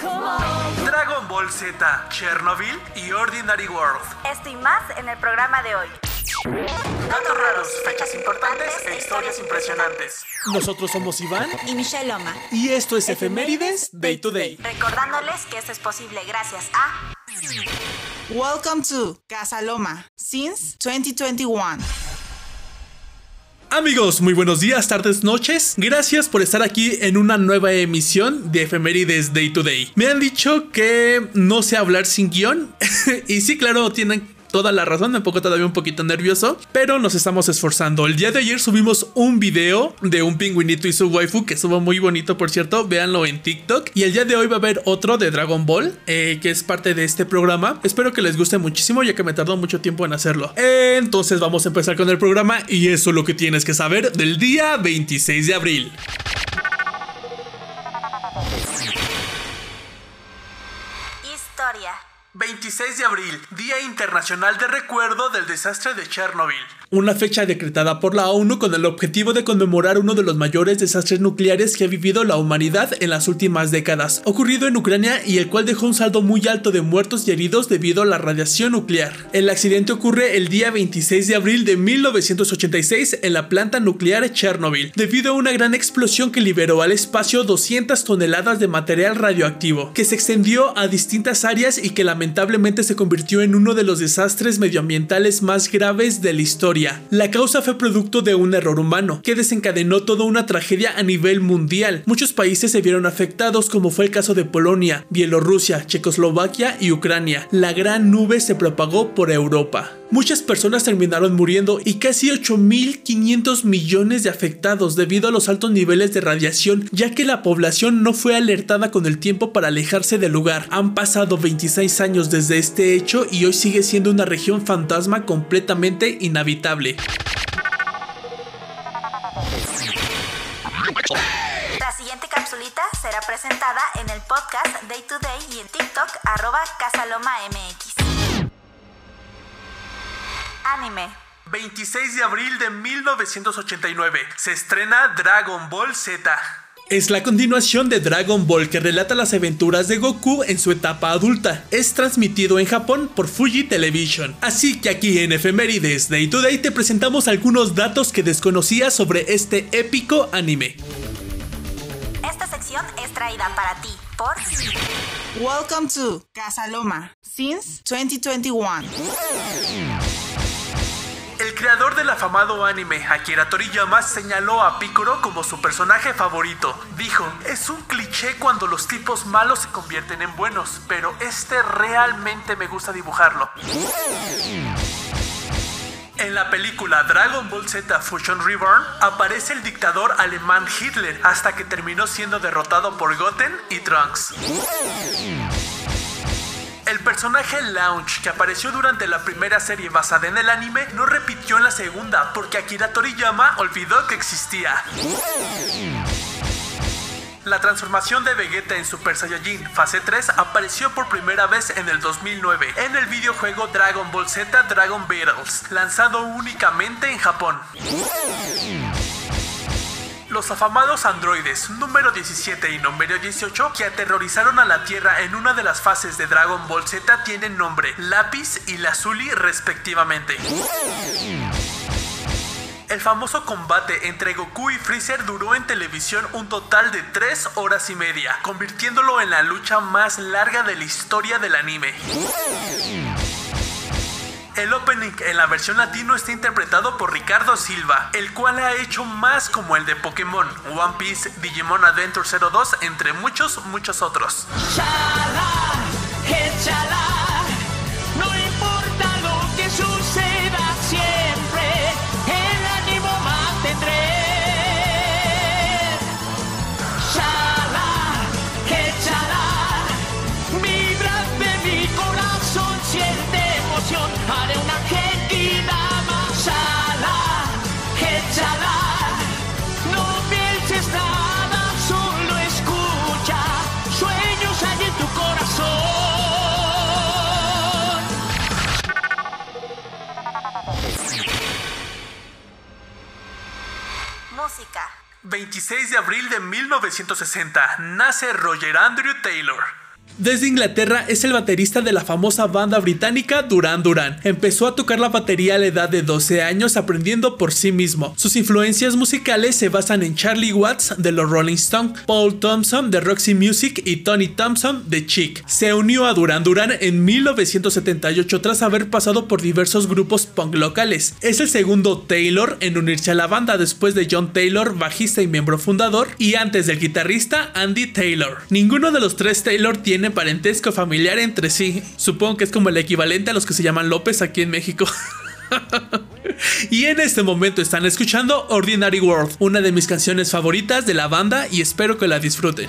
Dragon Ball Z, Chernobyl y Ordinary World. Esto y más en el programa de hoy. Datos raros, fechas importantes e historias impresionantes. Nosotros somos Iván Y Michelle Loma. y esto es Efemérides Day to Day. Recordándoles que esto es posible gracias a Welcome to Casa Loma since 2021. Amigos, muy buenos días, tardes, noches. Gracias por estar aquí en una nueva emisión de Efemérides Day to Day. Me han dicho que no sé hablar sin guion. y sí, claro, tienen toda la razón, me pongo todavía un poquito nervioso, pero nos estamos esforzando. El día de ayer subimos un video de un pingüinito y su waifu, que estuvo muy bonito, por cierto, véanlo en TikTok. Y el día de hoy va a haber otro de Dragon Ball, eh, que es parte de este programa. Espero que les guste muchísimo, ya que me tardó mucho tiempo en hacerlo. Entonces vamos a empezar con el programa y eso es lo que tienes que saber del día 26 de abril. Historia. 26 de abril, Día Internacional de Recuerdo del Desastre de Chernobyl. Una fecha decretada por la ONU con el objetivo de conmemorar uno de los mayores desastres nucleares que ha vivido la humanidad en las últimas décadas, ocurrido en Ucrania y el cual dejó un saldo muy alto de muertos y heridos debido a la radiación nuclear. El accidente ocurre el día 26 de abril de 1986 en la planta nuclear Chernobyl, debido a una gran explosión que liberó al espacio 200 toneladas de material radioactivo, que se extendió a distintas áreas y que lamentablemente se convirtió en uno de los desastres medioambientales más graves de la historia. La causa fue producto de un error humano, que desencadenó toda una tragedia a nivel mundial. Muchos países se vieron afectados como fue el caso de Polonia, Bielorrusia, Checoslovaquia y Ucrania. La gran nube se propagó por Europa. Muchas personas terminaron muriendo y casi 8.500 millones de afectados debido a los altos niveles de radiación, ya que la población no fue alertada con el tiempo para alejarse del lugar. Han pasado 26 años desde este hecho y hoy sigue siendo una región fantasma completamente inhabitable. La siguiente capsulita será presentada en el podcast Day to Day y en TikTok arroba CasalomaMX. Anime. 26 de abril de 1989, se estrena Dragon Ball Z. Es la continuación de Dragon Ball que relata las aventuras de Goku en su etapa adulta. Es transmitido en Japón por Fuji Television. Así que aquí en Efemérides Day to Day te presentamos algunos datos que desconocías sobre este épico anime. Esta sección es traída para ti por Welcome to Casa Loma since 2021. Creador del afamado anime, Akira Toriyama, señaló a Piccolo como su personaje favorito. Dijo, es un cliché cuando los tipos malos se convierten en buenos, pero este realmente me gusta dibujarlo. En la película Dragon Ball Z Fusion Reborn aparece el dictador alemán Hitler hasta que terminó siendo derrotado por Goten y Trunks. El personaje Launch, que apareció durante la primera serie basada en el anime, no repitió en la segunda porque Akira Toriyama olvidó que existía. La transformación de Vegeta en Super Saiyajin fase 3 apareció por primera vez en el 2009 en el videojuego Dragon Ball Z Dragon Battles, lanzado únicamente en Japón. Los afamados androides número 17 y número 18 que aterrorizaron a la Tierra en una de las fases de Dragon Ball Z tienen nombre Lápiz y Lazuli respectivamente. El famoso combate entre Goku y Freezer duró en televisión un total de 3 horas y media, convirtiéndolo en la lucha más larga de la historia del anime. El opening en la versión latino está interpretado por Ricardo Silva, el cual ha hecho más como el de Pokémon, One Piece, Digimon Adventure 02, entre muchos, muchos otros. Échala, 26 de abril de 1960, nace Roger Andrew Taylor. Desde Inglaterra es el baterista de la famosa banda británica Duran Duran. Empezó a tocar la batería a la edad de 12 años aprendiendo por sí mismo. Sus influencias musicales se basan en Charlie Watts de los Rolling Stones, Paul Thompson de Roxy Music y Tony Thompson de Chic. Se unió a Duran Duran en 1978 tras haber pasado por diversos grupos punk locales. Es el segundo Taylor en unirse a la banda después de John Taylor, bajista y miembro fundador, y antes del guitarrista Andy Taylor. Ninguno de los tres Taylor tiene parentesco familiar entre sí. Supongo que es como el equivalente a los que se llaman López aquí en México. y en este momento están escuchando Ordinary World, una de mis canciones favoritas de la banda y espero que la disfruten.